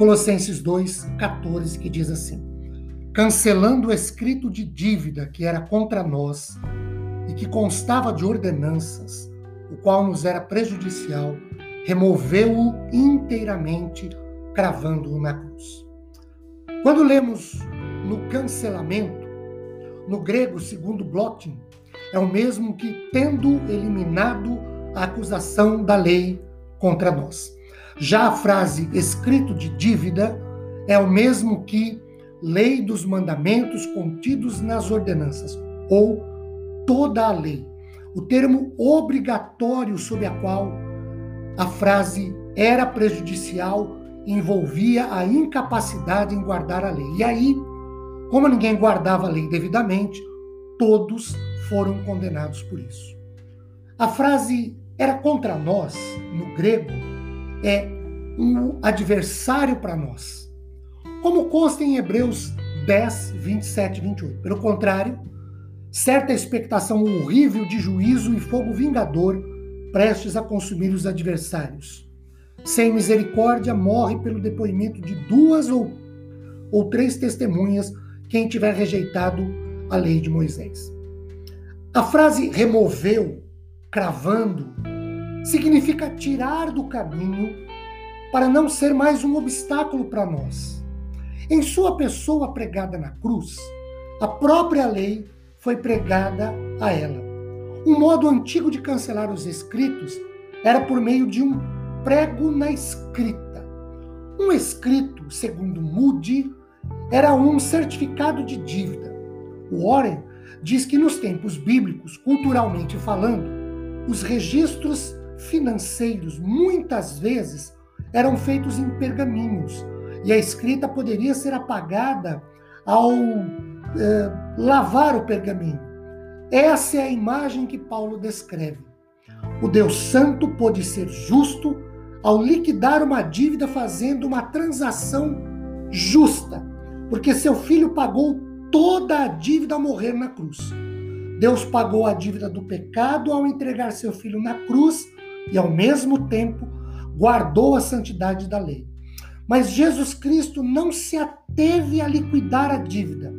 Colossenses 2, 14, que diz assim: Cancelando o escrito de dívida que era contra nós e que constava de ordenanças, o qual nos era prejudicial, removeu-o inteiramente, cravando-o na cruz. Quando lemos no cancelamento, no grego, segundo Blottin, é o mesmo que tendo eliminado a acusação da lei contra nós. Já a frase escrito de dívida é o mesmo que lei dos mandamentos contidos nas ordenanças, ou toda a lei. O termo obrigatório sob a qual a frase era prejudicial envolvia a incapacidade em guardar a lei. E aí, como ninguém guardava a lei devidamente, todos foram condenados por isso. A frase era contra nós, no grego, é um adversário para nós. Como consta em Hebreus 10, 27 e 28. Pelo contrário, certa expectação horrível de juízo e fogo vingador prestes a consumir os adversários. Sem misericórdia, morre pelo depoimento de duas ou, ou três testemunhas quem tiver rejeitado a lei de Moisés. A frase removeu, cravando, significa tirar do caminho para não ser mais um obstáculo para nós. Em sua pessoa pregada na cruz, a própria lei foi pregada a ela. Um modo antigo de cancelar os escritos era por meio de um prego na escrita. Um escrito, segundo Moody, era um certificado de dívida. Warren diz que nos tempos bíblicos, culturalmente falando, os registros financeiros muitas vezes eram feitos em pergaminhos e a escrita poderia ser apagada ao eh, lavar o pergaminho. Essa é a imagem que Paulo descreve. O Deus Santo pôde ser justo ao liquidar uma dívida fazendo uma transação justa, porque seu filho pagou toda a dívida ao morrer na cruz. Deus pagou a dívida do pecado ao entregar seu filho na cruz e, ao mesmo tempo, guardou a santidade da lei. Mas Jesus Cristo não se ateve a liquidar a dívida.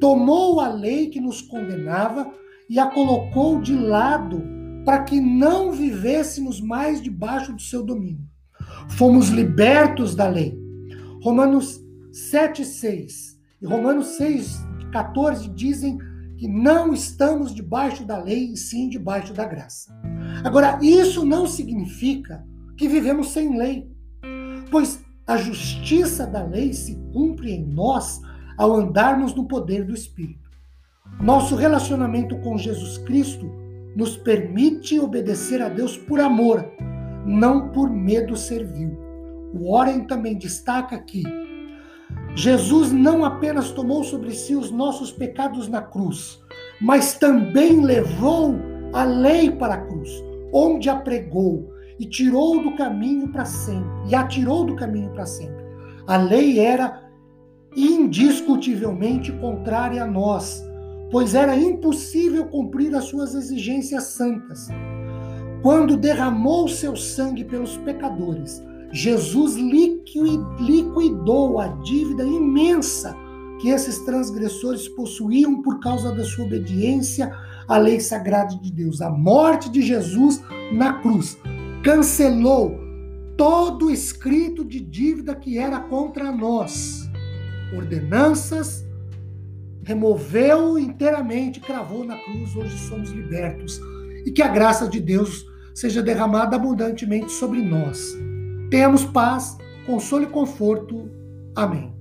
Tomou a lei que nos condenava e a colocou de lado para que não vivêssemos mais debaixo do seu domínio. Fomos libertos da lei. Romanos 7:6 e Romanos 6:14 dizem que não estamos debaixo da lei e sim debaixo da graça. Agora, isso não significa que vivemos sem lei, pois a justiça da lei se cumpre em nós ao andarmos no poder do Espírito. Nosso relacionamento com Jesus Cristo nos permite obedecer a Deus por amor, não por medo servil. O Warren também destaca que Jesus não apenas tomou sobre si os nossos pecados na cruz, mas também levou a lei para a cruz, onde a pregou, e tirou do caminho para sempre, e a tirou do caminho para sempre. A lei era indiscutivelmente contrária a nós, pois era impossível cumprir as suas exigências santas. Quando derramou seu sangue pelos pecadores, Jesus liquidou a dívida imensa que esses transgressores possuíam por causa da sua obediência à lei sagrada de Deus. A morte de Jesus na cruz cancelou todo escrito de dívida que era contra nós. Ordenanças, removeu inteiramente, cravou na cruz, hoje somos libertos. E que a graça de Deus seja derramada abundantemente sobre nós. Temos paz, consolo e conforto. Amém.